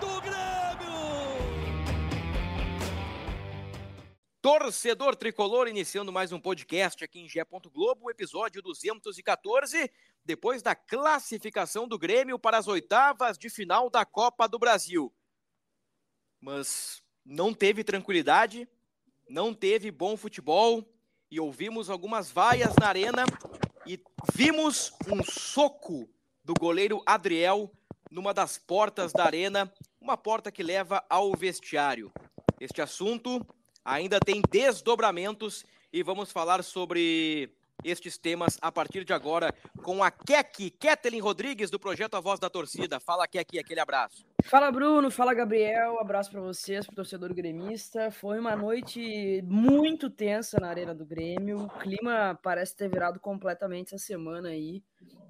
do Grêmio! Torcedor tricolor, iniciando mais um podcast aqui em Gé. Globo, episódio 214, depois da classificação do Grêmio para as oitavas de final da Copa do Brasil. Mas não teve tranquilidade, não teve bom futebol e ouvimos algumas vaias na arena e vimos um soco do goleiro Adriel numa das portas da arena, uma porta que leva ao vestiário. Este assunto ainda tem desdobramentos e vamos falar sobre estes temas a partir de agora com a Kek, Ketelin Rodrigues, do projeto A Voz da Torcida. Fala, Kek, aquele abraço. Fala, Bruno. Fala, Gabriel. Abraço para vocês, para o torcedor gremista. Foi uma noite muito tensa na Arena do Grêmio. O clima parece ter virado completamente essa semana aí.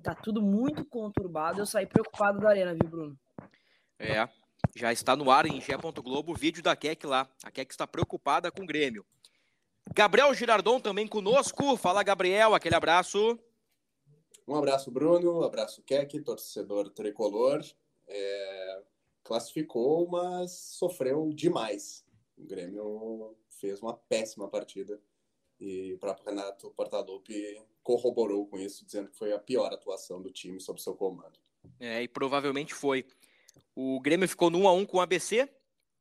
Tá tudo muito conturbado. Eu saí preocupado da Arena, viu, Bruno? É, já está no ar em Gé. Globo o vídeo da Keck lá. A Keck está preocupada com o Grêmio. Gabriel Girardon também conosco. Fala, Gabriel, aquele abraço. Um abraço, Bruno. Um abraço, Keck, torcedor tricolor. É... Classificou, mas sofreu demais. O Grêmio fez uma péssima partida e o próprio Renato Portaluppi corroborou com isso, dizendo que foi a pior atuação do time sob seu comando. É, e provavelmente foi. O Grêmio ficou no 1 a 1 com o ABC.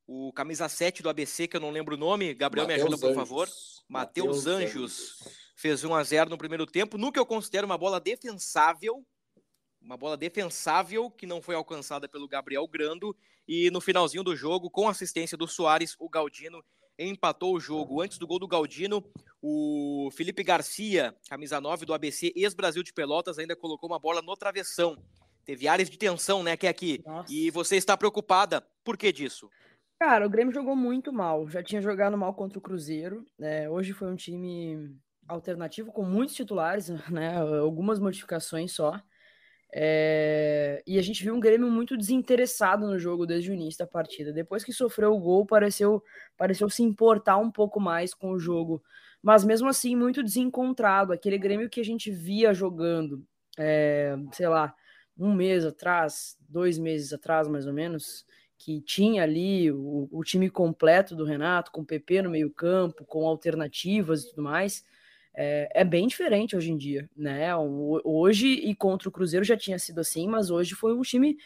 O camisa 7 do ABC, que eu não lembro o nome, Gabriel Mateus me ajuda, por Anjos. favor. Matheus Anjos, Anjos fez 1 a 0 no primeiro tempo, no que eu considero uma bola defensável, uma bola defensável que não foi alcançada pelo Gabriel Grando e no finalzinho do jogo, com assistência do Soares, o Galdino empatou o jogo. Antes do gol do Galdino, o Felipe Garcia, camisa 9 do ABC, ex-Brasil de Pelotas, ainda colocou uma bola no travessão. Teve áreas de tensão, né, que é aqui. Nossa. E você está preocupada. Por que disso? Cara, o Grêmio jogou muito mal. Já tinha jogado mal contra o Cruzeiro. É, hoje foi um time alternativo com muitos titulares, né? Algumas modificações só. É... E a gente viu um Grêmio muito desinteressado no jogo desde o início da partida. Depois que sofreu o gol, pareceu, pareceu se importar um pouco mais com o jogo. Mas mesmo assim, muito desencontrado. Aquele Grêmio que a gente via jogando, é, sei lá, um mês atrás, dois meses atrás, mais ou menos, que tinha ali o, o time completo do Renato, com o PP no meio-campo, com alternativas e tudo mais, é, é, bem diferente hoje em dia, né? Hoje e contra o Cruzeiro já tinha sido assim, mas hoje foi um time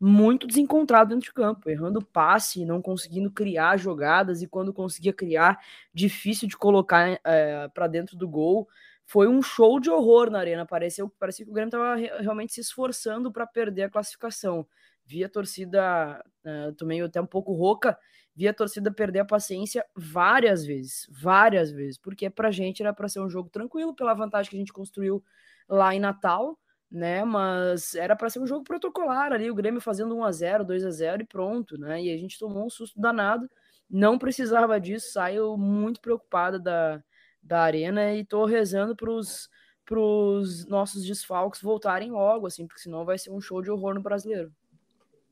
muito desencontrado dentro de campo, errando passe, não conseguindo criar jogadas e quando conseguia criar, difícil de colocar é, para dentro do gol foi um show de horror na arena. Pareceu, parecia que o Grêmio estava realmente se esforçando para perder a classificação. Via a torcida, uh, também até um pouco rouca, via a torcida perder a paciência várias vezes, várias vezes, porque para a gente era para ser um jogo tranquilo, pela vantagem que a gente construiu lá em Natal, né? Mas era para ser um jogo protocolar ali, o Grêmio fazendo 1 a 0 2 a 0 e pronto, né? E a gente tomou um susto danado, não precisava disso, saiu muito preocupada da, da arena e tô rezando pros, pros nossos desfalques voltarem logo, assim, porque senão vai ser um show de horror no brasileiro.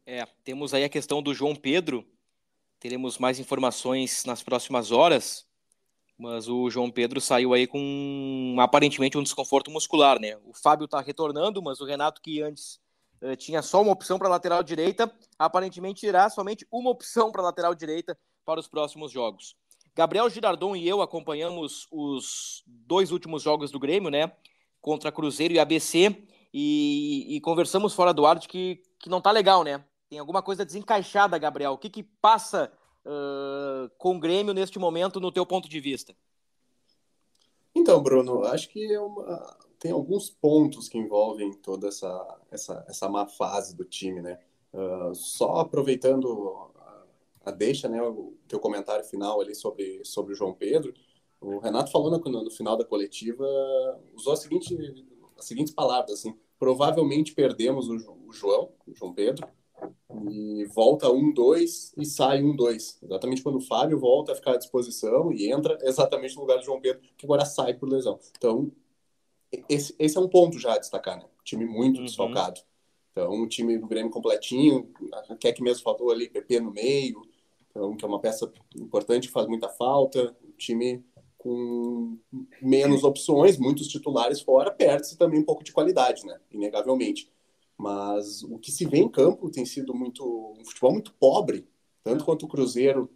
É, temos aí a questão do João Pedro, teremos mais informações nas próximas horas, mas o João Pedro saiu aí com aparentemente um desconforto muscular, né? O Fábio tá retornando, mas o Renato, que antes uh, tinha só uma opção para lateral direita, aparentemente irá somente uma opção para lateral direita para os próximos jogos. Gabriel Girardon e eu acompanhamos os dois últimos jogos do Grêmio, né? Contra Cruzeiro e ABC, e, e conversamos fora do ar de que, que não tá legal, né? Tem alguma coisa desencaixada, Gabriel. O que, que passa uh, com o Grêmio neste momento, no teu ponto de vista? Então, Bruno, acho que é uma... tem alguns pontos que envolvem toda essa, essa, essa má fase do time, né? Uh, só aproveitando deixa, né, o teu comentário final ali sobre, sobre o João Pedro, o Renato falou no, no final da coletiva, usou a seguinte, as seguintes palavras, assim, provavelmente perdemos o, o João, o João Pedro, e volta um, dois e sai um, dois. Exatamente quando o Fábio volta a ficar à disposição e entra exatamente no lugar do João Pedro, que agora sai por lesão. Então, esse, esse é um ponto já a destacar, né? Time muito uhum. desfalcado. Então, um time do Grêmio completinho, a Keck mesmo faltou ali, PP no meio, então, que é uma peça importante, faz muita falta. Um time com menos opções, muitos titulares fora, perde-se também um pouco de qualidade, né? Inegavelmente. Mas o que se vê em campo tem sido muito um futebol muito pobre, tanto quanto o Cruzeiro,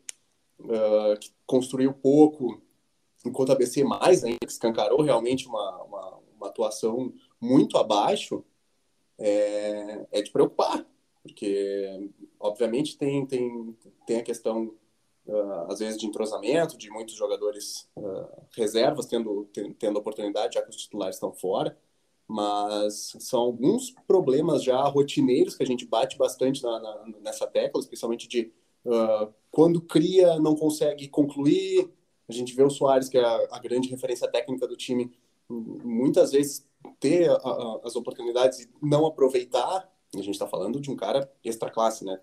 uh, que construiu pouco, enquanto a BC mais ainda, que escancarou realmente uma, uma, uma atuação muito abaixo, é, é, de preocupar, porque obviamente tem, tem, tem a questão, uh, às vezes, de entrosamento, de muitos jogadores uh, reservas tendo, tendo oportunidade, já que os titulares estão fora, mas são alguns problemas já rotineiros que a gente bate bastante na, na, nessa tecla, especialmente de uh, quando cria, não consegue concluir. A gente vê o Soares, que é a, a grande referência técnica do time, muitas vezes ter a, a, as oportunidades e não aproveitar. A gente está falando de um cara extra classe, né?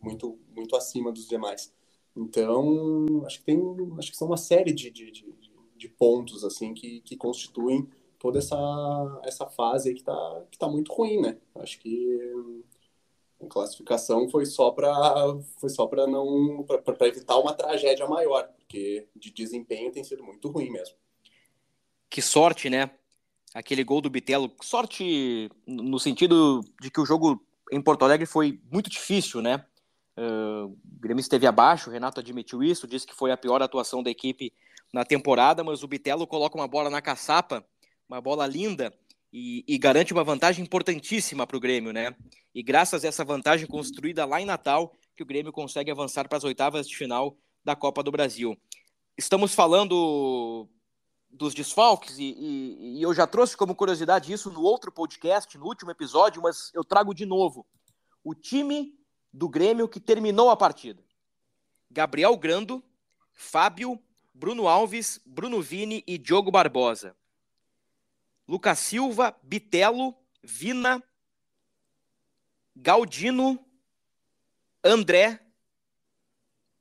Muito, muito acima dos demais. Então, acho que tem, acho que são uma série de, de, de, de pontos assim que, que constituem toda essa, essa fase que tá, que tá muito ruim, né? Acho que a classificação foi só para foi só para não para evitar uma tragédia maior, porque de desempenho tem sido muito ruim mesmo. Que sorte, né? Aquele gol do Bitelo, sorte no sentido de que o jogo em Porto Alegre foi muito difícil, né? Uh, o Grêmio esteve abaixo, o Renato admitiu isso, disse que foi a pior atuação da equipe na temporada, mas o Bitelo coloca uma bola na caçapa uma bola linda e, e garante uma vantagem importantíssima para o Grêmio, né? E graças a essa vantagem construída lá em Natal, que o Grêmio consegue avançar para as oitavas de final da Copa do Brasil. Estamos falando dos desfalques, e, e, e, eu já trouxe como curiosidade isso no outro podcast, no último episódio, mas eu trago de novo. O time do Grêmio que terminou a partida: Gabriel Grando, Fábio, Bruno Alves, Bruno Vini e Diogo Barbosa. Lucas Silva, Bitelo, Vina, Galdino, André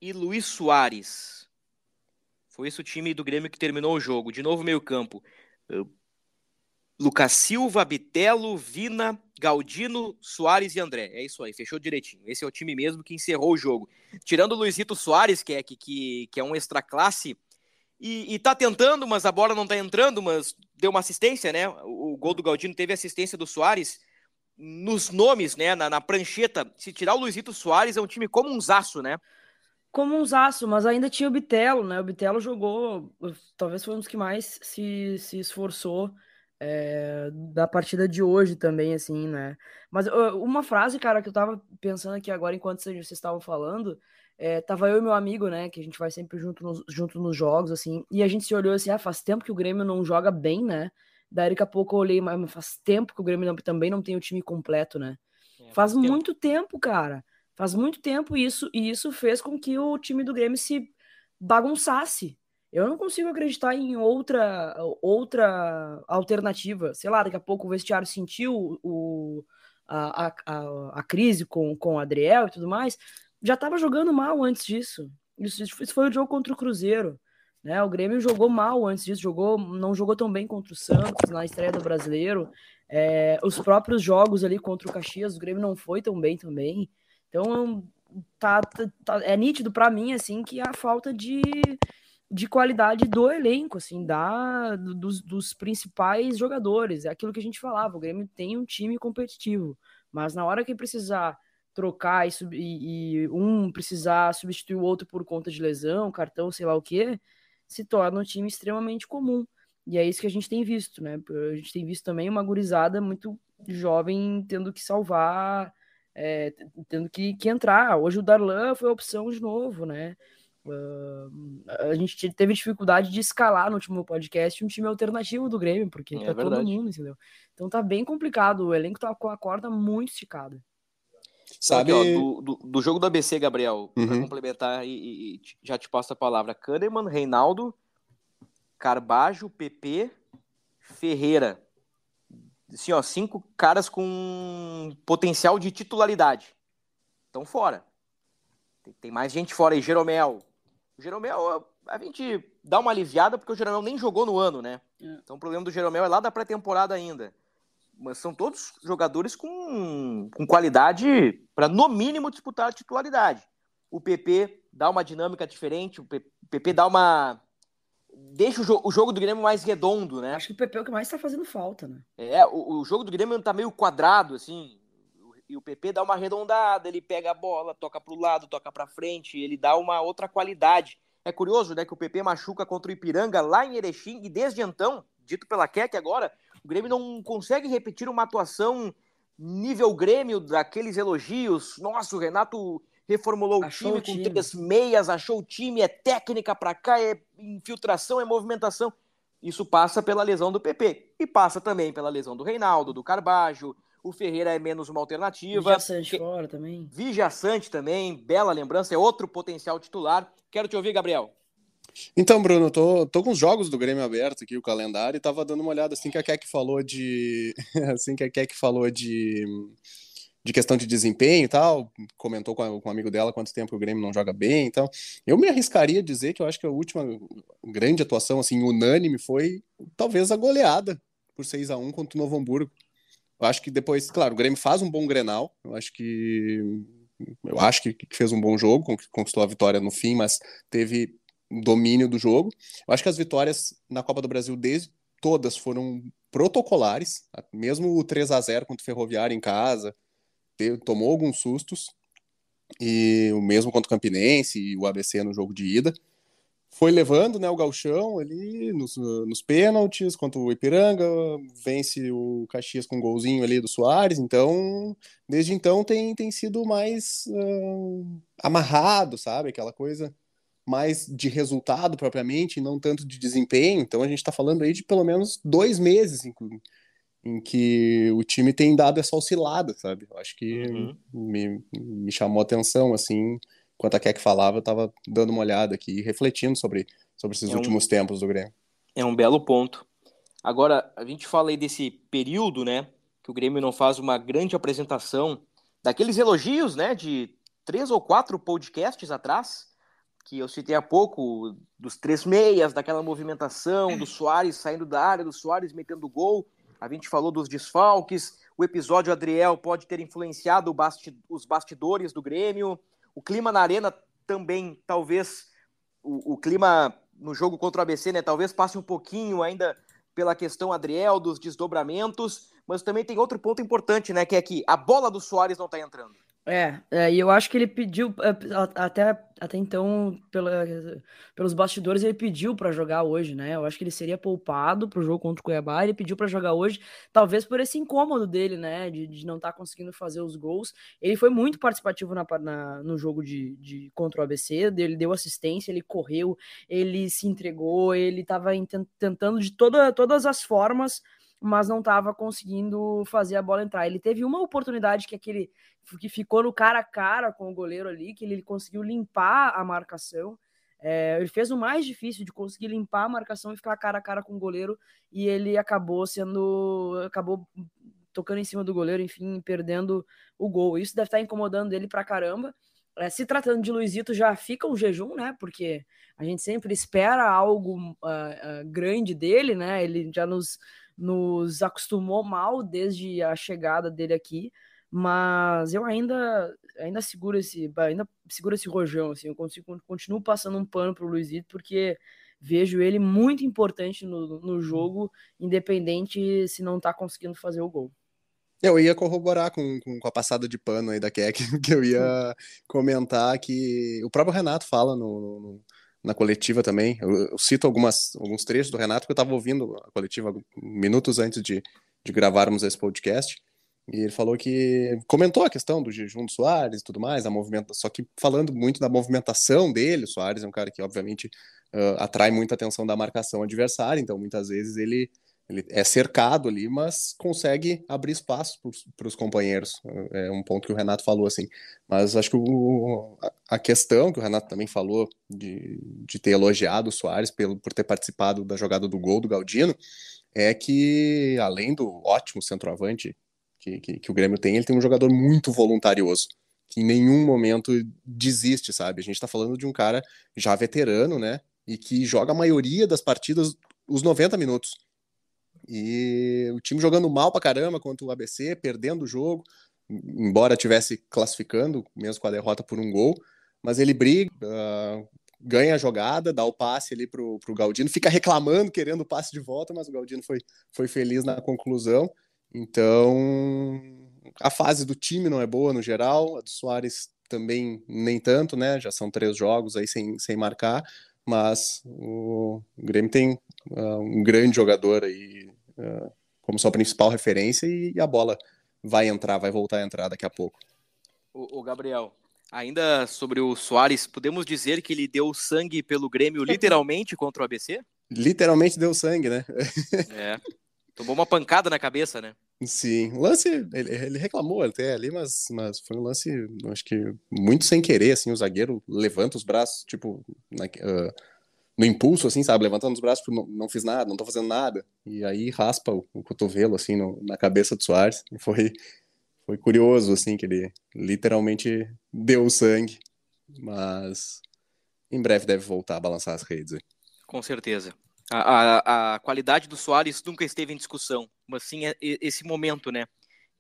e Luiz Soares. Foi esse o time do Grêmio que terminou o jogo. De novo, meio-campo. Lucas Silva, Bitelo, Vina, Galdino, Soares e André. É isso aí, fechou direitinho. Esse é o time mesmo que encerrou o jogo. Tirando o Luizito Soares, que é, que, que é um extra classe, e, e tá tentando, mas a bola não tá entrando, mas deu uma assistência, né? O, o gol do Galdino teve assistência do Soares. Nos nomes, né? Na, na prancheta, se tirar o Luizito Soares, é um time como um zaço, né? Como um zaço, mas ainda tinha o Bitelo, né? O Bitelo jogou, talvez foi um dos que mais se, se esforçou é, da partida de hoje também, assim, né? Mas uma frase, cara, que eu tava pensando aqui agora enquanto vocês estavam falando, é, tava eu e meu amigo, né, que a gente vai sempre junto nos, junto nos jogos, assim, e a gente se olhou assim, ah, faz tempo que o Grêmio não joga bem, né? Daí daqui a pouco eu olhei, mas faz tempo que o Grêmio não, também não tem o time completo, né? É, faz, faz muito tempo. tempo, cara. Faz muito tempo isso, e isso fez com que o time do Grêmio se bagunçasse. Eu não consigo acreditar em outra outra alternativa. Sei lá, daqui a pouco o vestiário sentiu o, a, a, a, crise com, com o Adriel e tudo mais já estava jogando mal antes disso. Isso, isso, foi o jogo contra o Cruzeiro. Né? O Grêmio jogou mal antes disso, jogou, não jogou tão bem contra o Santos na estreia do brasileiro. É, os próprios jogos ali contra o Caxias, o Grêmio não foi tão bem também. Então tá, tá, tá é nítido para mim assim que a falta de, de qualidade do elenco, assim, da, dos, dos principais jogadores. É aquilo que a gente falava, o Grêmio tem um time competitivo, mas na hora que precisar trocar e, e, um precisar substituir o outro por conta de lesão, cartão, sei lá o que, se torna um time extremamente comum. E é isso que a gente tem visto, né? A gente tem visto também uma gurizada muito jovem tendo que salvar, é, tendo que, que entrar. Hoje o Darlan foi a opção de novo, né? Uh, a gente teve dificuldade de escalar no último podcast um time alternativo do Grêmio, porque é tá verdade. todo mundo, entendeu? Então tá bem complicado, o elenco tá com a corda muito esticada. Sabe, aqui, ó, do, do, do, jogo do ABC, Gabriel, uhum. para complementar e, e, já te passo a palavra. Kahneman, Reinaldo, Carbajo, PP, Ferreira. Assim, ó, cinco caras com potencial de titularidade. estão fora. Tem, tem, mais gente fora aí, Jeromel. O Jeromel, a gente dá uma aliviada porque o Jeromel nem jogou no ano, né? É. Então o problema do Jeromel é lá da pré-temporada ainda. Mas são todos jogadores com, com qualidade para, no mínimo, disputar a titularidade. O PP dá uma dinâmica diferente, o PP dá uma. Deixa o, jo o jogo do Grêmio mais redondo, né? Acho que o PP é o que mais está fazendo falta, né? É, o, o jogo do Grêmio tá meio quadrado, assim. E o PP dá uma arredondada, ele pega a bola, toca para o lado, toca para frente, ele dá uma outra qualidade. É curioso, né, que o PP machuca contra o Ipiranga lá em Erechim e desde então, dito pela Keck agora, o Grêmio não consegue repetir uma atuação nível Grêmio daqueles elogios. Nossa, o Renato reformulou achou o time com time. três meias, achou o time, é técnica para cá, é infiltração, é movimentação. Isso passa pela lesão do PP e passa também pela lesão do Reinaldo, do Carbajo. O Ferreira é menos uma alternativa. Vigia Sante que... fora também. Vigia Sante também, bela lembrança, é outro potencial titular. Quero te ouvir, Gabriel. Então, Bruno, tô, tô com os jogos do Grêmio aberto aqui, o calendário, e tava dando uma olhada assim que a Keck falou de. assim que a Keck falou de. De questão de desempenho e tal, comentou com, a, com um amigo dela quanto tempo o Grêmio não joga bem, então eu me arriscaria a dizer que eu acho que a última grande atuação, assim, unânime foi talvez a goleada por 6 a 1 contra o Novo Hamburgo. Eu acho que depois, claro, o Grêmio faz um bom Grenal, eu acho que eu acho que, fez um bom jogo, conquistou a vitória no fim, mas teve domínio do jogo. Eu acho que as vitórias na Copa do Brasil desde todas foram protocolares, mesmo o 3 a 0 contra o Ferroviário em casa, teve, tomou alguns sustos, e o mesmo contra o Campinense e o ABC no jogo de ida foi levando né, o galchão ali nos, nos pênaltis contra o Ipiranga, vence o Caxias com um golzinho ali do Soares, então desde então tem, tem sido mais uh, amarrado, sabe? Aquela coisa mais de resultado propriamente, não tanto de desempenho. Então a gente está falando aí de pelo menos dois meses em, em, que o time tem dado essa oscilada, sabe? Eu acho que uhum. me, me chamou a atenção, assim, enquanto a Keck falava, eu estava dando uma olhada aqui, refletindo sobre, sobre esses é últimos um, tempos do Grêmio. É um belo ponto. Agora, a gente fala aí desse período, né, que o Grêmio não faz uma grande apresentação, daqueles elogios, né, de três ou quatro podcasts atrás, que eu citei há pouco, dos três meias, daquela movimentação, do Soares saindo da área, do Soares metendo gol, a gente falou dos desfalques, o episódio Adriel pode ter influenciado basti os bastidores do Grêmio, o clima na arena também, talvez, o, o, clima no jogo contra o ABC, né? Talvez passe um pouquinho ainda pela questão Adriel, dos desdobramentos, mas também tem outro ponto importante, né? Que é que a bola do Soares não tá entrando. É, é, e eu acho que ele pediu, é, até, até então, pela, pelos bastidores, ele pediu para jogar hoje, né? Eu acho que ele seria poupado pro jogo contra o Cuiabá, ele pediu para jogar hoje, talvez por esse incômodo dele, né? De, de não estar tá conseguindo fazer os gols. Ele foi muito participativo na, na, no jogo de, de contra o ABC, ele deu assistência, ele correu, ele se entregou, ele estava tentando de toda, todas as formas mas não estava conseguindo fazer a bola entrar. Ele teve uma oportunidade que aquele que ficou no cara a cara com o goleiro ali, que ele conseguiu limpar a marcação. É, ele fez o mais difícil de conseguir limpar a marcação e ficar cara a cara com o goleiro, e ele acabou sendo. acabou tocando em cima do goleiro, enfim, perdendo o gol. Isso deve estar incomodando ele pra caramba. É, se tratando de Luizito, já fica um jejum, né? Porque a gente sempre espera algo uh, uh, grande dele, né? Ele já nos nos acostumou mal desde a chegada dele aqui, mas eu ainda ainda seguro esse ainda seguro esse rojão assim, eu consigo continuo passando um pano pro Luizito porque vejo ele muito importante no, no jogo, independente se não tá conseguindo fazer o gol. Eu ia corroborar com, com, com, a passada de pano aí da Keck, que eu ia comentar que o próprio Renato fala no, no, na coletiva também. Eu, eu, cito algumas, alguns trechos do Renato que eu estava ouvindo a coletiva minutos antes de, de gravarmos esse podcast. E ele falou que comentou a questão do jejum do Soares e tudo mais, a movimenta, só que falando muito da movimentação dele, o Soares é um cara que obviamente uh, atrai muita atenção da marcação adversária, então muitas vezes ele ele é cercado ali, mas consegue abrir espaço para os companheiros. É um ponto que o Renato falou assim. Mas acho que o, a questão que o Renato também falou de, de ter elogiado o Soares pelo, por ter participado da jogada do gol do Galdino é que, além do ótimo centroavante que, que, que o Grêmio tem, ele tem um jogador muito voluntarioso que em nenhum momento desiste, sabe? A gente tá falando de um cara já veterano, né? E que joga a maioria das partidas os 90 minutos. E o time jogando mal pra caramba contra o ABC, perdendo o jogo, embora tivesse classificando, mesmo com a derrota por um gol, mas ele briga, uh, ganha a jogada, dá o passe ali pro, pro Galdino, fica reclamando, querendo o passe de volta, mas o Galdino foi, foi feliz na conclusão. Então, a fase do time não é boa no geral, a do Soares também nem tanto, né? Já são três jogos aí sem, sem marcar, mas o Grêmio tem uh, um grande jogador aí uh, como sua principal referência e, e, a bola vai entrar, vai voltar a entrar daqui a pouco. O, o Gabriel, ainda sobre o Soares, podemos dizer que ele deu sangue pelo Grêmio literalmente contra o ABC? Literalmente deu sangue, né? é. Tomou uma pancada na cabeça, né? Sim, o lance, ele, ele, reclamou até ali, mas, mas foi um lance, acho que muito sem querer, assim, o zagueiro levanta os braços, tipo, na, uh, no impulso, assim, sabe, levantando os braços, tipo, não, não fiz nada, não tô fazendo nada, e aí raspa o, o cotovelo, assim, no, na cabeça do Soares, e foi, foi curioso, assim, que ele literalmente deu sangue, mas em breve deve voltar a balançar as redes. Com certeza. A, a, a, qualidade do Soares nunca esteve em discussão, mas sim é, esse momento, né?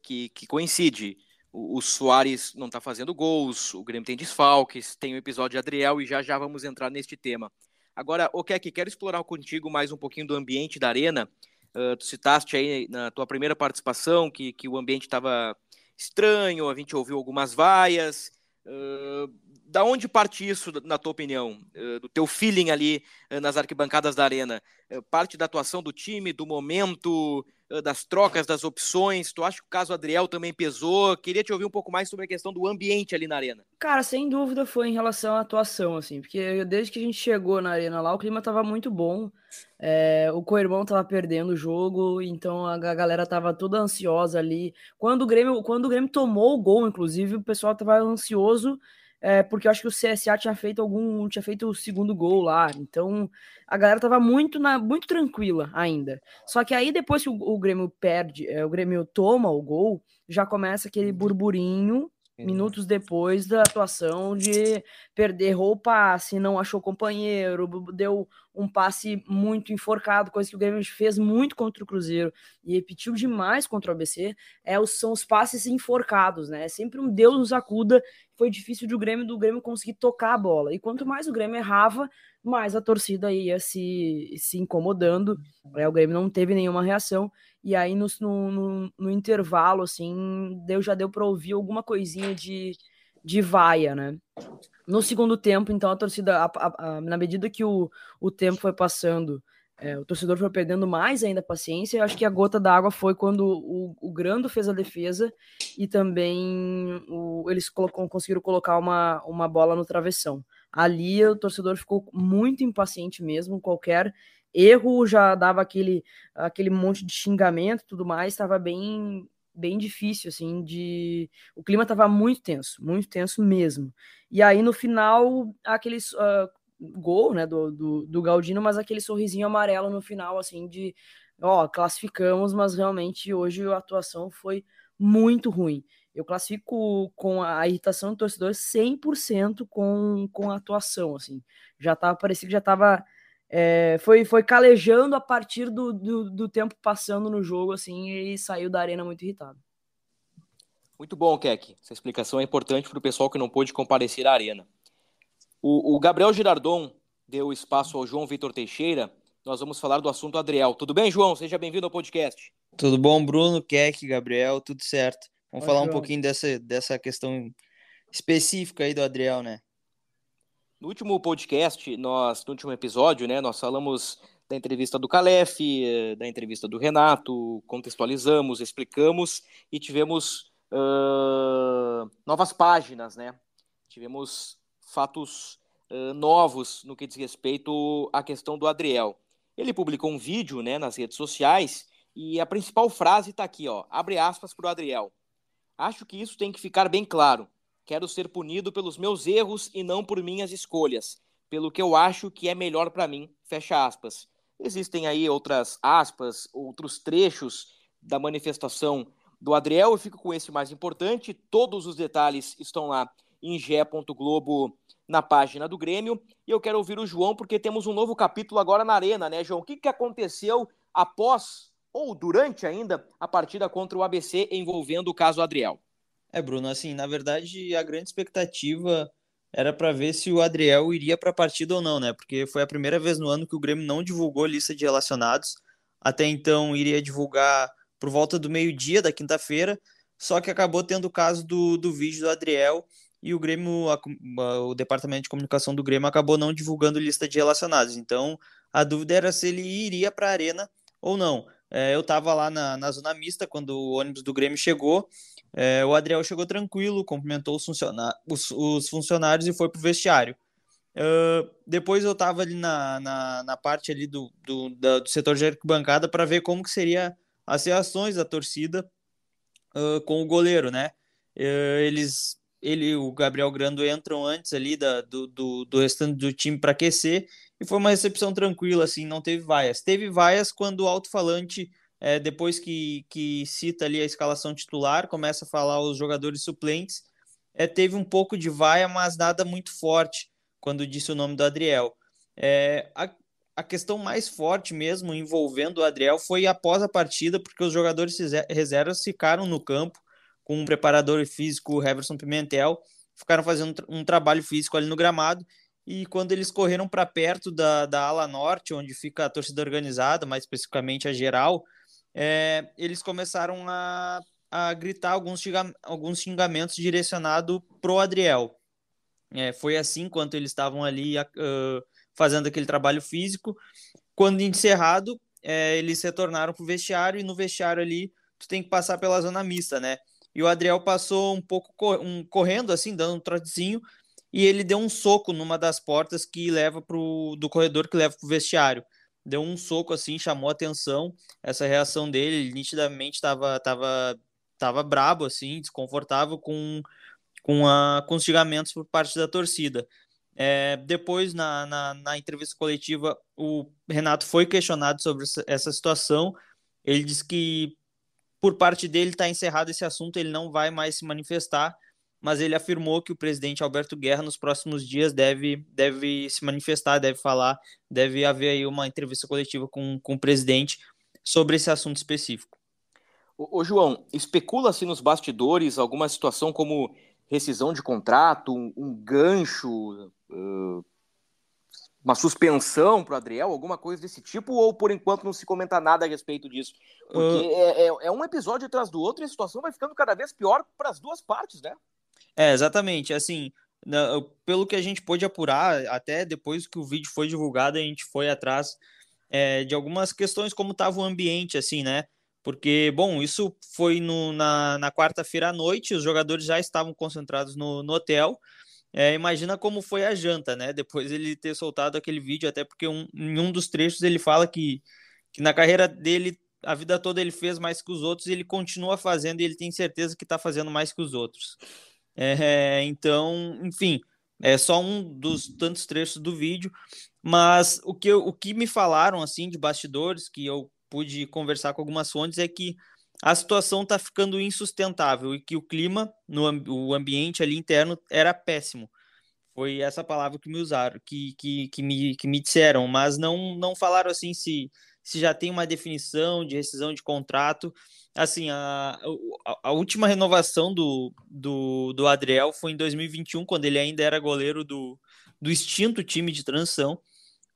Que, que coincide. O, o Soares não está fazendo gols, o Grêmio tem desfalques, tem o episódio de Adriel e já já vamos entrar neste tema. Agora, o que quero explorar contigo mais um pouquinho do ambiente da arena. Uh, tu citaste aí na tua primeira participação que, que o ambiente estava estranho, a gente ouviu algumas vaias. Uh, da onde parte isso, na tua opinião, eh, do teu feeling ali eh, nas arquibancadas da arena? Eh, parte da atuação do time, do momento, das trocas, das opções? Tu acha que o caso Adriel também pesou? Queria te ouvir um pouco mais sobre a questão do ambiente ali na arena. Cara, sem dúvida foi em relação à atuação, assim, porque desde que a gente chegou na arena lá, o clima tava muito bom. É, o co-irmão tava perdendo o jogo, então a galera tava toda ansiosa ali. Quando o Grêmio, quando o Grêmio tomou o gol, inclusive, o pessoal tava ansioso é, porque eu acho que o CSA tinha feito algum, tinha feito o segundo gol lá, então a galera tava muito, na, muito tranquila ainda. Só que aí depois que o, o Grêmio perde, é, o Grêmio toma o gol, já começa aquele uhum. burburinho minutos depois da atuação de perder roupa, se não achou companheiro, deu um passe muito enforcado, coisa que o Grêmio fez muito contra o Cruzeiro e repetiu demais contra o ABC, é, são os passes enforcados, né? É sempre um Deus nos acuda. Foi difícil de o Grêmio do Grêmio conseguir tocar a bola. E quanto mais o Grêmio errava, mais a torcida ia se, se incomodando. É, o Grêmio não teve nenhuma reação. E aí, no, no, no intervalo, assim, deu, já deu para ouvir alguma coisinha de, de vaia, né? No segundo tempo, então, a torcida, a, a, a, na medida que o, o tempo foi passando, é, o torcedor foi perdendo mais ainda a paciência. Eu acho que a gota d'água foi quando o, o Grando fez a defesa e também o, eles colocam, conseguiram colocar uma, uma bola no travessão. Ali o torcedor ficou muito impaciente mesmo. Qualquer erro já dava aquele, aquele monte de xingamento tudo mais, estava bem bem difícil, assim, de... O clima estava muito tenso, muito tenso mesmo. E aí, no final, aquele uh, gol, né, do, do, do, Galdino, mas aquele sorrisinho amarelo no final, assim, de, ó, classificamos, mas realmente hoje a atuação foi muito ruim. Eu classifico com a irritação do torcedor 100% com, com a atuação, assim. Já tava, parecia que já tava é, foi, foi calejando a partir do, do, do, tempo passando no jogo, assim, e saiu da arena muito irritado. Muito bom, Keck. Essa explicação é importante para o pessoal que não pôde comparecer à arena. O, o, Gabriel Girardon deu espaço ao João Vitor Teixeira. Nós vamos falar do assunto Adriel. Tudo bem, João? Seja bem-vindo ao podcast. Tudo bom, Bruno, Keck, Gabriel, tudo certo. Vamos Oi, falar João. um pouquinho dessa, dessa questão específica aí do Adriel, né? No último podcast, nós, no último episódio, né, nós falamos da entrevista do Calef, eh, da entrevista do Renato, contextualizamos, explicamos e tivemos uh, novas páginas, né? Tivemos fatos uh, novos no que diz respeito à questão do Adriel. Ele publicou um vídeo, né, nas redes sociais e a principal frase está aqui, ó, abre aspas para o Adriel. Acho que isso tem que ficar bem claro. Quero ser punido pelos meus erros e não por minhas escolhas, pelo que eu acho que é melhor para mim. Fecha aspas. Existem aí outras aspas, outros trechos da manifestação do Adriel. Eu fico com esse mais importante. Todos os detalhes estão lá em ge.globo na página do Grêmio. E eu quero ouvir o João, porque temos um novo capítulo agora na Arena, né, João? O que, que aconteceu após ou durante ainda a partida contra o ABC envolvendo o caso Adriel? É, Bruno, assim, na verdade, a grande expectativa era para ver se o Adriel iria para a partida ou não, né? Porque foi a primeira vez no ano que o Grêmio não divulgou lista de relacionados. Até então iria divulgar por volta do meio-dia da quinta-feira, só que acabou tendo o caso do, do vídeo do Adriel e o Grêmio, a, o departamento de comunicação do Grêmio acabou não divulgando lista de relacionados. Então a dúvida era se ele iria para a arena ou não. É, eu estava lá na, na zona mista quando o ônibus do Grêmio chegou. É, o Adriel chegou tranquilo, cumprimentou os, os, os funcionários e foi para o vestiário. Uh, depois eu estava ali na, na, na, parte ali do, do, da, do setor de arquibancada para ver como que seria as reações da torcida uh, com o goleiro, né? Uh, eles, ele o Gabriel Grando entram antes ali da, do, do, do restante do time para aquecer e foi uma recepção tranquila, assim, não teve vaias. Teve vaias quando o alto-falante, é, depois que, que cita ali a escalação titular, começa a falar os jogadores suplentes, é, teve um pouco de vaia, mas nada muito forte quando disse o nome do Adriel. É, a, a questão mais forte mesmo envolvendo o Adriel foi após a partida, porque os jogadores reservas ficaram no campo com um preparador físico, o Heverson Pimentel, ficaram fazendo um trabalho físico ali no gramado. E quando eles correram para perto da, da ala norte, onde fica a torcida organizada, mais especificamente a geral, é, eles começaram a, a gritar alguns, alguns xingamentos direcionados pro Adriel. É, foi assim enquanto eles estavam ali uh, fazendo aquele trabalho físico. Quando encerrado, é, eles retornaram para o vestiário e no vestiário ali tu tem que passar pela zona mista, né? E o Adriel passou um pouco um, correndo assim, dando um trotezinho, e ele deu um soco numa das portas que leva pro do corredor que leva para o vestiário. Deu um soco assim, chamou atenção essa reação dele, ele nitidamente estava tava, tava brabo assim, desconfortável com com, a, com os xingamentos por parte da torcida. É, depois, na, na, na, entrevista coletiva, o Renato foi questionado sobre essa situação. Ele disse que, por parte dele, está encerrado esse assunto, ele não vai mais se manifestar, mas ele afirmou que o presidente Alberto Guerra, nos próximos dias, deve, deve se manifestar, deve falar, deve haver aí uma entrevista coletiva com, com o presidente sobre esse assunto específico. Ô, ô João, especula-se nos bastidores alguma situação como rescisão de contrato, um, um gancho, uh, uma suspensão para o Adriel, alguma coisa desse tipo, ou por enquanto não se comenta nada a respeito disso? Porque uh... é, é, é, um episódio atrás do outro e a situação vai ficando cada vez pior para as duas partes, né? É, exatamente. Assim, pelo que a gente pôde apurar, até depois que o vídeo foi divulgado, a gente foi atrás é, de algumas questões como estava o ambiente, assim, né? Porque, bom, isso foi no, na, na quarta-feira à noite, os jogadores já estavam concentrados no, no hotel. É, imagina como foi a janta, né? Depois ele ter soltado aquele vídeo, até porque um, em um dos trechos ele fala que, que na carreira dele, a vida toda ele fez mais que os outros e ele continua fazendo e ele tem certeza que está fazendo mais que os outros. É, então, enfim, é só um dos tantos trechos do vídeo, mas o que, o que me falaram assim de bastidores que eu pude conversar com algumas fontes é que a situação está ficando insustentável e que o clima no o ambiente ali interno era péssimo. Foi essa palavra que me usaram, que, que, que, me, que me disseram, mas não, não falaram assim se, se já tem uma definição de rescisão de contrato. Assim, a, a, a última renovação do, do, do Adriel foi em 2021, quando ele ainda era goleiro do, do extinto time de transição.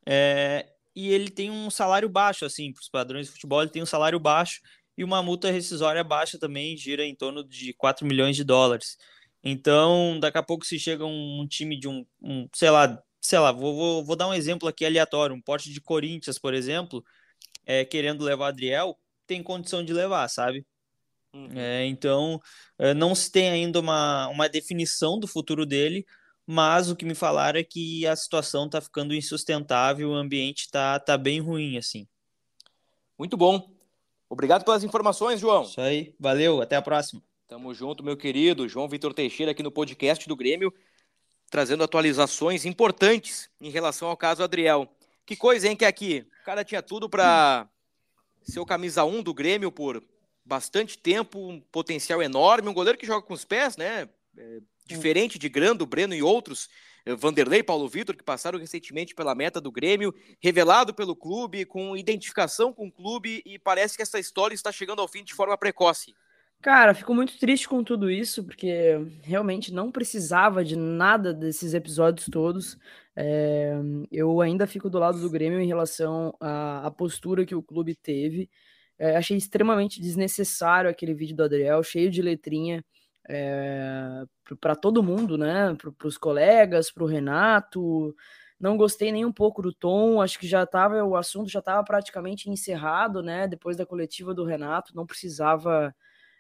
É, e ele tem um salário baixo, assim, para os padrões de futebol, ele tem um salário baixo e uma multa rescisória baixa também, gira em torno de 4 milhões de dólares. Então, daqui a pouco se chega um, time de um, um, sei lá, sei lá, vou, vou, vou, dar um exemplo aqui aleatório, um porte de Corinthians, por exemplo, é, querendo levar Adriel, tem condição de levar, sabe? Uhum. É, então, é, não se tem ainda uma, uma definição do futuro dele, mas o que me falaram é que a situação está ficando insustentável, o ambiente está tá bem ruim, assim. Muito bom. Obrigado pelas informações, João. Isso aí, valeu, até a próxima. Tamo junto, meu querido João Vitor Teixeira, aqui no podcast do Grêmio, trazendo atualizações importantes em relação ao caso Adriel. Que coisa, hein, que aqui o cara tinha tudo para ser o camisa 1 do Grêmio por bastante tempo, um potencial enorme, um goleiro que joga com os pés, né? É, diferente de Grando, Breno e outros, eh, Vanderlei, Paulo Vitor, que passaram recentemente pela meta do Grêmio, revelado pelo clube, com identificação com o clube, e parece que essa história está chegando ao fim de forma precoce. Cara, fico muito triste com tudo isso, porque realmente não precisava de nada desses episódios todos. É, eu ainda fico do lado do Grêmio em relação à, à postura que o clube teve. É, achei extremamente desnecessário aquele vídeo do Adriel, cheio de letrinha é, para todo mundo, né? Para os colegas, para o Renato. Não gostei nem um pouco do tom, acho que já estava, o assunto já estava praticamente encerrado, né? Depois da coletiva do Renato, não precisava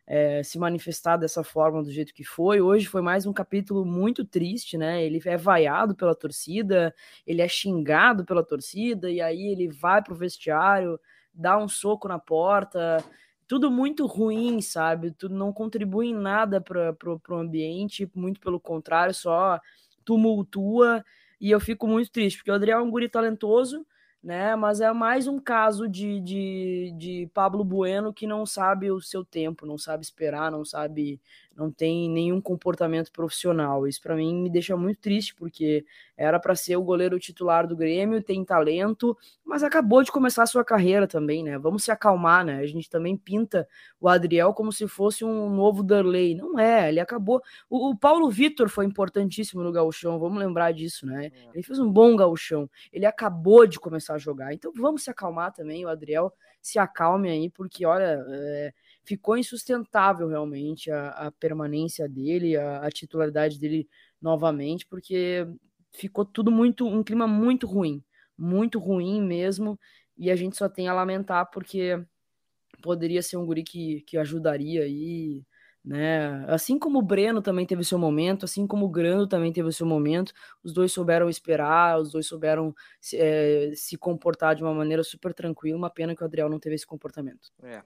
é, se manifestar dessa forma, do jeito que foi. Hoje foi mais um capítulo muito triste, né? Ele é vaiado pela torcida, ele é xingado pela torcida, e aí ele vai pro vestiário, dá um soco na porta. Tudo muito ruim, sabe? Tudo não contribui em nada para o ambiente, muito pelo contrário, só tumultua. E eu fico muito triste, porque o Adriel é um guri talentoso, né? Mas é mais um caso de, de, de Pablo Bueno que não sabe o seu tempo, não sabe esperar, não sabe, não tem nenhum comportamento profissional. Isso para mim me deixa muito triste, porque era para ser o goleiro titular do Grêmio, tem talento, mas acabou de começar a sua carreira também, né? Vamos se acalmar, né? A gente também pinta o Adriel como se fosse um novo Darley. Não é, ele acabou. O, o Paulo Vitor foi importantíssimo no gauchão, vamos lembrar disso, né? É. Ele fez um bom gauchão. Ele acabou de começar a jogar. Então vamos se acalmar também, o Adriel se acalme aí, porque olha, é, ficou insustentável realmente a, a permanência dele, a, a titularidade dele novamente, porque ficou tudo muito, um clima muito ruim, muito ruim mesmo, e a gente só tem a lamentar porque poderia ser um guri que, que ajudaria aí, né? Assim como o Breno também teve seu momento, assim como o Grando também teve seu momento, os dois souberam esperar, os dois souberam se, é, se comportar de uma maneira super tranquila, uma pena que o Adriel não teve esse comportamento. É.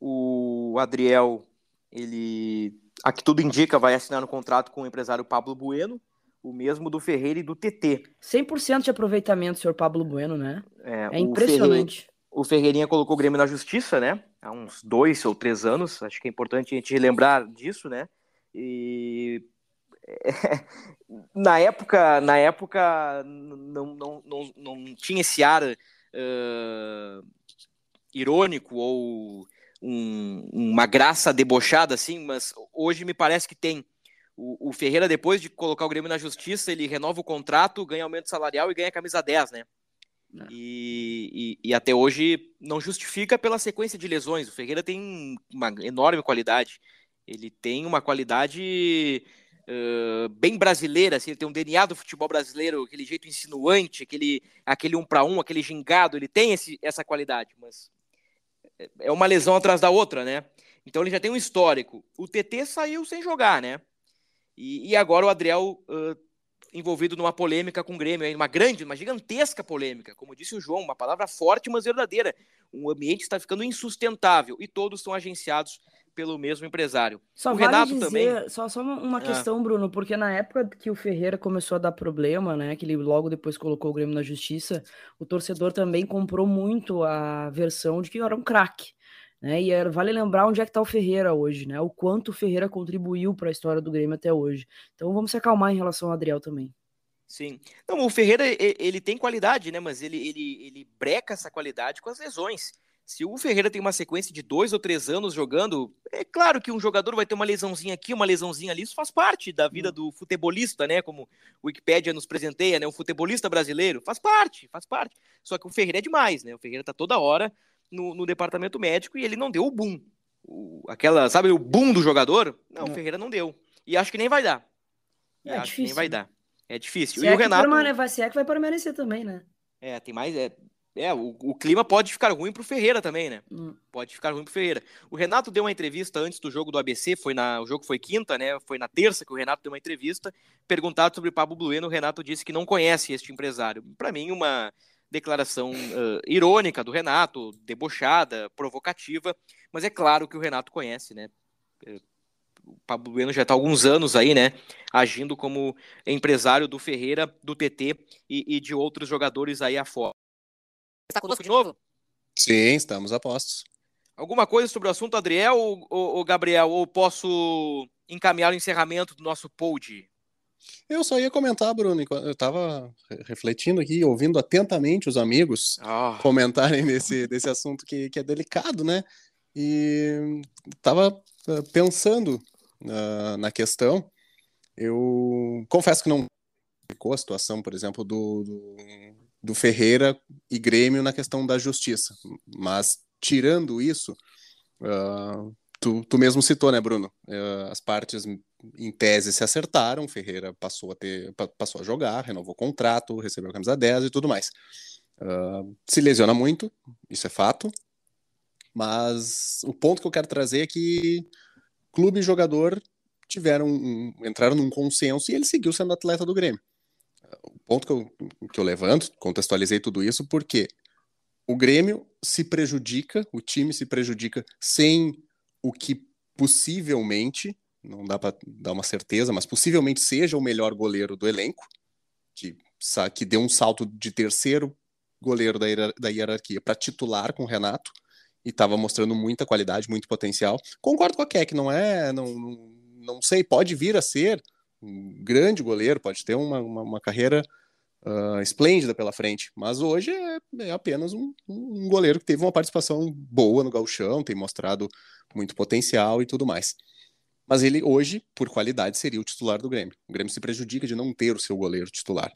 O Adriel, ele, a que tudo indica, vai assinar um contrato com o empresário Pablo Bueno, o mesmo do Ferreira e do TT. 100% de aproveitamento, senhor Pablo Bueno, né? É, é impressionante. O, Ferreirinha colocou o Grêmio na justiça, né? Há uns dois ou três anos. Acho que é importante a gente lembrar disso, né? E na época, na época não, não, não, não tinha esse ar uh, irônico ou um, uma graça debochada assim, mas hoje me parece que tem. O, o, Ferreira, depois de colocar o Grêmio na justiça, ele renova o contrato, ganha aumento salarial e ganha camisa 10, né? É. E, e, e, até hoje não justifica pela sequência de lesões. O Ferreira tem uma enorme qualidade. Ele tem uma qualidade uh, bem brasileira, assim, ele tem um DNA do futebol brasileiro, aquele jeito insinuante, aquele, aquele um para um, aquele gingado, ele tem esse, essa qualidade, mas é uma lesão atrás da outra, né? Então ele já tem um histórico. O TT saiu sem jogar, né? E, e agora o Adriel uh, envolvido numa polêmica com o Grêmio, uma grande, uma gigantesca polêmica. Como disse o João, uma palavra forte, mas verdadeira. O ambiente está ficando insustentável e todos são agenciados pelo mesmo empresário. Só o vale Renato dizer, também. Só, só uma ah. questão, Bruno, porque na época que o Ferreira começou a dar problema, né? Que ele logo depois colocou o Grêmio na justiça, o torcedor também comprou muito a versão de que era um craque. Né? E era, vale lembrar onde é que está o Ferreira hoje, né? O quanto o Ferreira contribuiu para a história do Grêmio até hoje. Então vamos se acalmar em relação ao Adriel também. Sim. Não, o Ferreira, ele tem qualidade, né? Mas ele, ele, ele breca essa qualidade com as lesões. Se o Ferreira tem uma sequência de dois ou três anos jogando, é claro que um jogador vai ter uma lesãozinha aqui, uma lesãozinha ali, isso faz parte da vida do futebolista, né? Como o Wikipedia nos presenteia, né? O futebolista brasileiro, faz parte, faz parte. Só que o Ferreira é demais, né? O Ferreira tá toda hora no, no departamento médico e ele não deu o boom. O, aquela, sabe, o boom do jogador? Não, não, o Ferreira não deu. E acho que nem vai dar. É, acho difícil. que nem vai dar. É difícil. Se e é o Renato. vai, se é que vai permanecer também, né? É, tem mais. É, é, o, o, clima pode ficar ruim pro Ferreira também, né? Hum. Pode ficar ruim pro Ferreira. O Renato deu uma entrevista antes do jogo do ABC, foi na, o jogo foi quinta, né? Foi na terça que o Renato deu uma entrevista. Perguntado sobre Pablo Bueno, o Renato disse que não conhece este empresário. Para mim, uma declaração uh, irônica do Renato, debochada, provocativa, mas é claro que o Renato conhece, né? É, o Pablo Bueno já está há alguns anos aí, né? Agindo como empresário do Ferreira, do TT e, e de outros jogadores aí afora. Está conosco de novo? Sim, estamos a postos. Alguma coisa sobre o assunto, Adriel ou, ou, ou Gabriel? Ou posso encaminhar o encerramento do nosso pod? Eu só ia comentar, Bruno, eu estava refletindo aqui, ouvindo atentamente os amigos oh. comentarem nesse, desse assunto que, que é delicado, né? E estava eh, pensando uh, na questão. Eu confesso que não ficou a situação, por exemplo, do, do, do Ferreira e Grêmio na questão da justiça, mas tirando isso, uh, tu, tu mesmo citou, né, Bruno? Uh, as partes em tese se acertaram, Ferreira passou a ter, passou a jogar, renovou o contrato, recebeu a camisa 10 e tudo mais. Uh, se lesiona muito, isso é fato. Mas o ponto que eu quero trazer é que clube e jogador tiveram um, entraram num consenso e ele seguiu sendo atleta do Grêmio. Ponto que eu, que eu levanto, contextualizei tudo isso, porque o Grêmio se prejudica, o time se prejudica sem o que possivelmente, não dá para dar uma certeza, mas possivelmente seja o melhor goleiro do elenco, que, que deu um salto de terceiro goleiro da, da hierarquia para titular com o Renato e estava mostrando muita qualidade, muito potencial. Concordo com a Keck, não é, não, não, não sei, pode vir a ser um grande goleiro, pode ter uma, uma, uma carreira uh, esplêndida pela frente, mas hoje é, é apenas um, um, goleiro que teve uma participação boa no gauchão, tem mostrado muito potencial e tudo mais. Mas ele hoje, por qualidade, seria o titular do Grêmio. O Grêmio se prejudica de não ter o seu goleiro titular.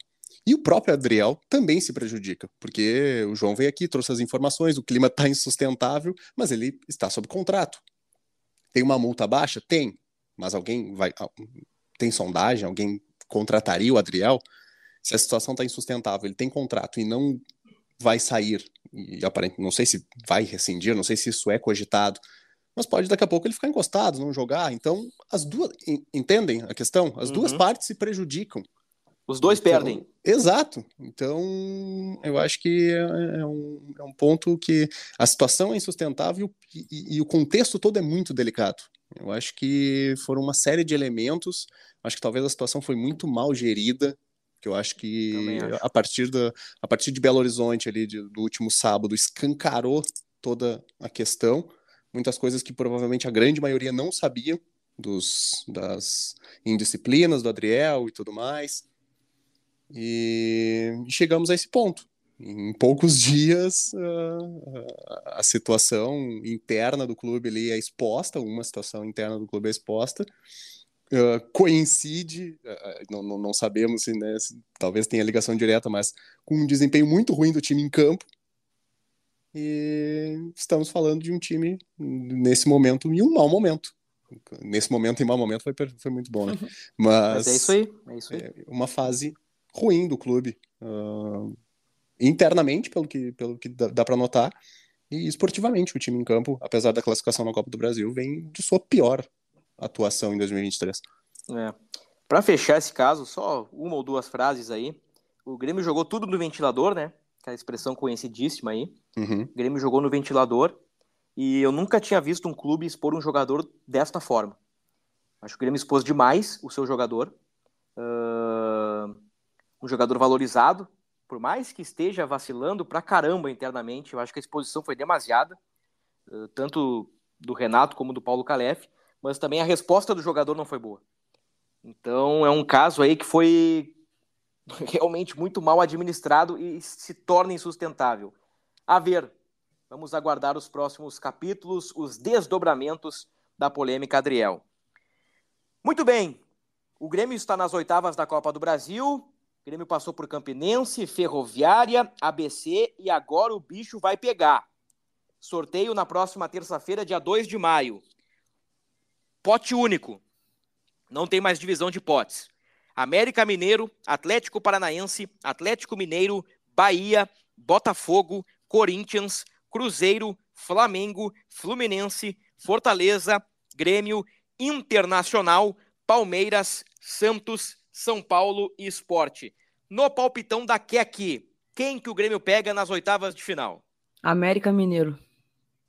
E o próprio Adriel também se prejudica, porque o João veio aqui, trouxe as informações, o clima está insustentável, mas ele está sob contrato. Tem uma multa baixa? Tem. Mas alguém vai. Tem sondagem? Alguém contrataria o Adriel? Se a situação está insustentável, ele tem contrato e não vai sair, e aparentemente, não sei se vai rescindir, não sei se isso é cogitado, mas pode daqui a pouco ele ficar encostado, não jogar. Então, as duas. Entendem a questão? As uhum. duas partes se prejudicam. Os dois então, perdem. Exato. Então, eu acho que é, é um, é um ponto que a situação é insustentável e, e, e, o contexto todo é muito delicado. Eu acho que foram uma série de elementos. Acho que talvez a situação foi muito mal gerida que eu acho que acho. a partir da a partir de Belo Horizonte ali de, do último sábado escancarou toda a questão, muitas coisas que provavelmente a grande maioria não sabia dos das indisciplinas do Adriel e tudo mais. E chegamos a esse ponto. Em poucos dias, a, a situação interna do clube ali é exposta, uma situação interna do clube é exposta, uh, coincide, uh, não, não, não, sabemos se, né, se, talvez tenha ligação direta, mas com um desempenho muito ruim do time em campo. E estamos falando de um time, nesse momento, em um mau momento. Nesse momento, em mau momento, foi, foi muito bom, né? Mas, mas é isso aí. É isso aí. É uma fase ruim do clube. Uh, internamente, pelo que, pelo que dá, dá para notar, e esportivamente, o time em campo, apesar da classificação na Copa do Brasil, vem de sua pior atuação em 2023. É. Para fechar esse caso, só uma ou duas frases aí. O Grêmio jogou tudo no ventilador, né? Aquela expressão conhecidíssima aí. Uhum. O Grêmio jogou no ventilador e eu nunca tinha visto um clube expor um jogador desta forma. Acho que o Grêmio expôs demais o seu jogador. Uh... Um jogador valorizado, por mais que esteja vacilando pra caramba internamente, eu acho que a exposição foi demasiada, uh, tanto do Renato como do Paulo Calef mas também a resposta do jogador não foi boa. Então é um caso aí que foi realmente muito mal administrado e se torna insustentável. A ver, vamos aguardar os próximos capítulos, os desdobramentos da polêmica Adriel. Muito bem, o Grêmio está nas oitavas da Copa do Brasil. O Grêmio passou por Campinense, Ferroviária, ABC e agora o bicho vai pegar. Sorteio na próxima terça-feira, dia 2 de maio. Pote único. Não tem mais divisão de potes. América Mineiro, Atlético Paranaense, Atlético Mineiro, Bahia, Botafogo, Corinthians, Cruzeiro, Flamengo, Fluminense, Fortaleza, Grêmio, Internacional, Palmeiras, Santos, São Paulo e Esporte. No palpitão da aqui, quem que o Grêmio pega nas oitavas de final? América Mineiro.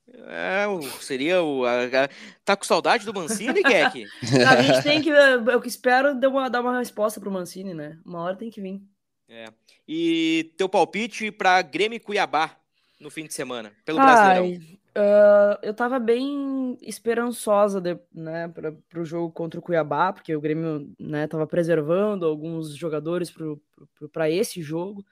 É, seria o. A, a, tá com saudade do Mancini, Keck? a gente tem que. Eu espero dar uma, dar uma resposta pro Mancini, né? Uma hora tem que vir. É. E teu palpite para Grêmio e Cuiabá no fim de semana, pelo Brasileirão? Uh, eu tava bem esperançosa de, né, para o jogo contra o Cuiabá, porque o Grêmio né, tava preservando alguns jogadores para esse jogo,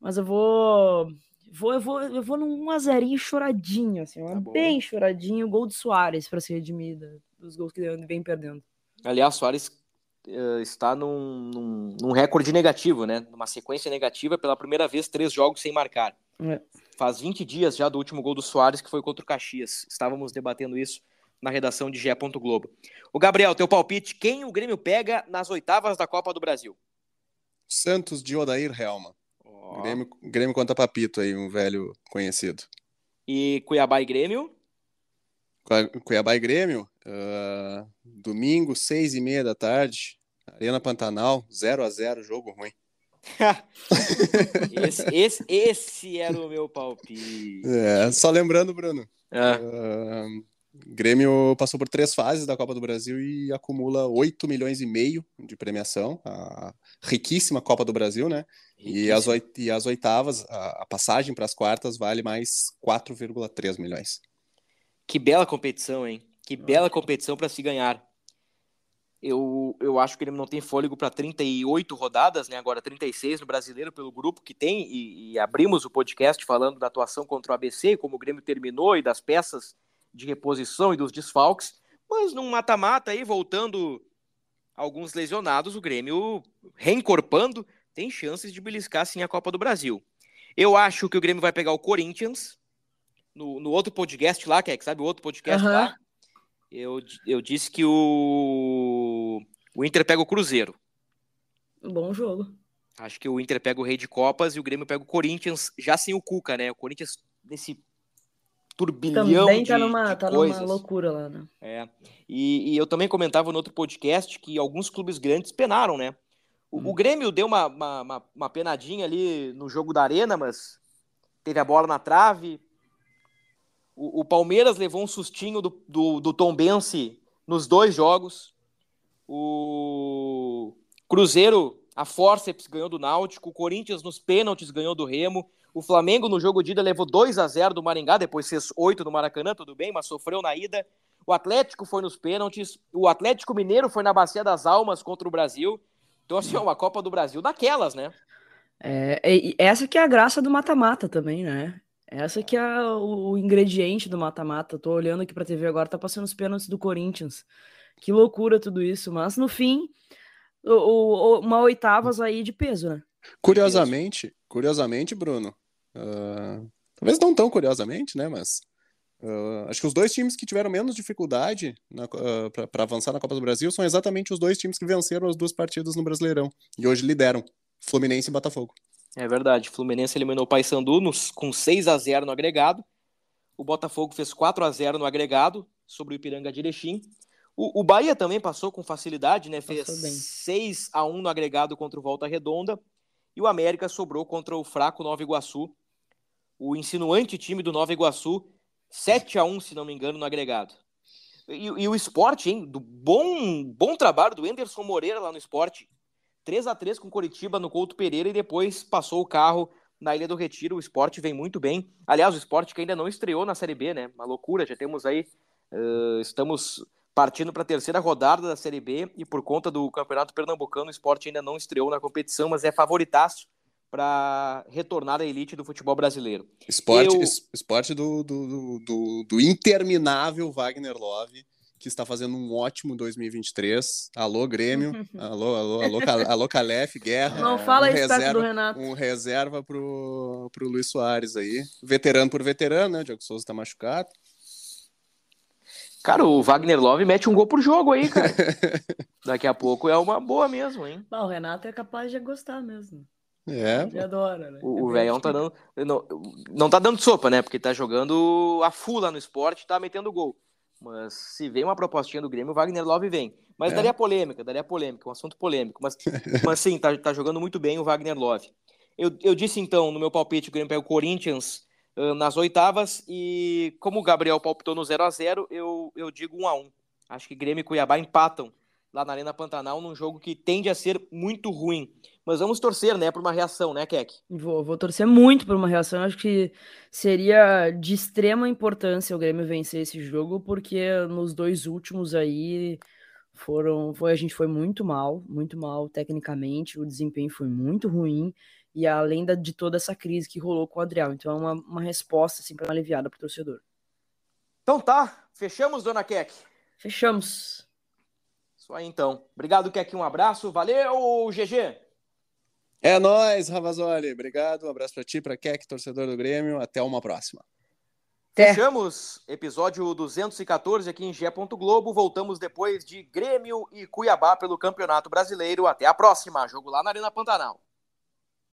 mas eu vou, vou, eu vou, eu vou num 1x0 choradinho, assim, tá bem choradinho, gol de Soares para se redimir dos gols que ele vem perdendo. Aliás, Soares uh, está num, num, num, recorde negativo, né? Numa sequência negativa, pela primeira vez, três jogos sem marcar. É. Faz 20 dias já do último gol do Soares, que foi contra o Caxias. Estávamos debatendo isso na redação de Gé. Globo. O Gabriel, teu palpite, quem o Grêmio pega nas oitavas da Copa do Brasil? Santos de Odair Helma. Grêmio, Grêmio contra Papito aí, um velho conhecido. E Cuiabá e Grêmio? Cuiabá e Grêmio, uh, domingo, seis e meia da tarde, Arena Pantanal, 0 a 0 jogo ruim. esse, esse, esse, era o meu palpite. É, só lembrando, Bruno. É. Uh, Grêmio passou por três fases da Copa do Brasil e acumula 8 milhões e meio de premiação. A riquíssima Copa do Brasil, né? E as, e as oitavas, a, a passagem para as quartas vale mais 4,3 milhões. Que bela competição, hein? Que bela competição para se ganhar. Eu, eu acho que ele não tem fôlego para 38 rodadas, né? Agora 36 no brasileiro pelo grupo que tem, e, e, abrimos o podcast falando da atuação contra o ABC, como o Grêmio terminou e das peças de reposição e dos desfalques. Mas num mata-mata aí, voltando alguns lesionados, o Grêmio reencorpando, tem chances de beliscar sim a Copa do Brasil. Eu acho que o Grêmio vai pegar o Corinthians no, no outro podcast lá, que é, sabe o outro podcast uhum. lá? Eu, eu disse que o, o Inter pega o Cruzeiro. Bom jogo. Acho que o Inter pega o Rei de Copas e o Grêmio pega o Corinthians, já sem o Cuca, né? O Corinthians nesse turbilhão também tá de, numa, de tá coisas. numa loucura lá, né? É. E, e, eu também comentava no outro podcast que alguns clubes grandes penaram, né? O, hum. o Grêmio deu uma, uma, uma, penadinha ali no jogo da Arena, mas teve a bola na trave, o, o Palmeiras levou um sustinho do, do, do Tom Bense nos dois jogos. O Cruzeiro, a Forceps ganhou do Náutico. O Corinthians nos pênaltis ganhou do Remo. O Flamengo no jogo de ida levou 2 a 0 do Maringá, depois fez 8 no Maracanã, tudo bem, mas sofreu na ida. O Atlético foi nos pênaltis. O Atlético Mineiro foi na Bacia das Almas contra o Brasil. Então, assim, é uma Copa do Brasil daquelas, né? É, essa que é a graça do mata-mata também, né? Essa que é o, o ingrediente do mata-mata. Tô olhando aqui pra TV agora, tá passando os pênaltis do Corinthians. Que loucura tudo isso. Mas no fim, o, o, uma oitavas aí de peso, né? Curiosamente, curiosamente, Bruno. Uh, talvez não tão curiosamente, né? Mas uh, acho que os dois times que tiveram menos dificuldade uh, para avançar na Copa do Brasil são exatamente os dois times que venceram as duas partidas no Brasileirão e hoje lideram Fluminense e Botafogo. É verdade. Fluminense eliminou o Paysandu nos, com 6 a 0 no agregado. O Botafogo fez 4 a 0 no agregado sobre o Ipiranga de Erechim. O, o Bahia também passou com facilidade, né? Fez 6 a 1 no agregado contra o Volta Redonda. E o América sobrou contra o fraco Nova Iguaçu. O insinuante time do Nova Iguaçu, 7 a 1 se não me engano, no agregado. E, e o esporte, hein? Do bom, bom trabalho do Enderson Moreira lá no esporte. 3 a 3 com Coritiba no Couto Pereira e depois passou o carro na Ilha do Retiro. O esporte vem muito bem. Aliás, o esporte que ainda não estreou na Série B, né? Uma loucura. Já temos aí. Uh, estamos partindo para a terceira rodada da Série B e por conta do Campeonato Pernambucano, o esporte ainda não estreou na competição, mas é favoritaço para retornar à elite do futebol brasileiro. Esporte, Eu... esporte do, do, do, do interminável Wagner Love que está fazendo um ótimo 2023. Alô, Grêmio. alô, alô, alô, alô, Calef, Guerra. Não fala um isso reserva, do Renato. Um reserva pro, pro Luiz Soares aí. Veterano por veterano, né? O Diego Souza está machucado. Cara, o Wagner Love mete um gol por jogo aí, cara. Daqui a pouco é uma boa mesmo, hein? o Renato é capaz de gostar mesmo. É. Ele adora, né? O, é velhão tá dando. Não, não tá dando sopa, né? Porque tá jogando a full lá no esporte tá metendo gol. Mas se vem uma propostinha do Grêmio, o Wagner Love vem. Mas é. daria polêmica, daria polêmica, um assunto polêmico. Mas, mas sim, tá, tá jogando muito bem o Wagner Love. Eu, eu disse então, no meu palpite, o Grêmio pega o Corinthians uh, nas oitavas. E como o Gabriel palpitou no 0 a 0 eu, eu digo 1 a 1 Acho que Grêmio e Cuiabá empatam lá na Arena Pantanal num jogo que tende a ser muito ruim. Mas vamos torcer, né, por uma reação, né, Keck? Vou, vou torcer muito por uma reação. Acho que seria de extrema importância o Grêmio vencer esse jogo, porque nos dois últimos aí foram, foi a gente foi muito mal, muito mal tecnicamente, o desempenho foi muito ruim e além da, de toda essa crise que rolou com o Adriel, então é uma, uma resposta assim para aliviada para o torcedor. Então tá, fechamos, dona Keck. Fechamos. Isso aí então. Obrigado, Keck, um abraço. Valeu, GG. É nóis, Ravazoli. Obrigado. Um abraço para ti, para Keck, torcedor do Grêmio. Até uma próxima. Até. Fechamos episódio 214 aqui em Gé. Globo. Voltamos depois de Grêmio e Cuiabá pelo Campeonato Brasileiro. Até a próxima. Jogo lá na Arena Pantanal.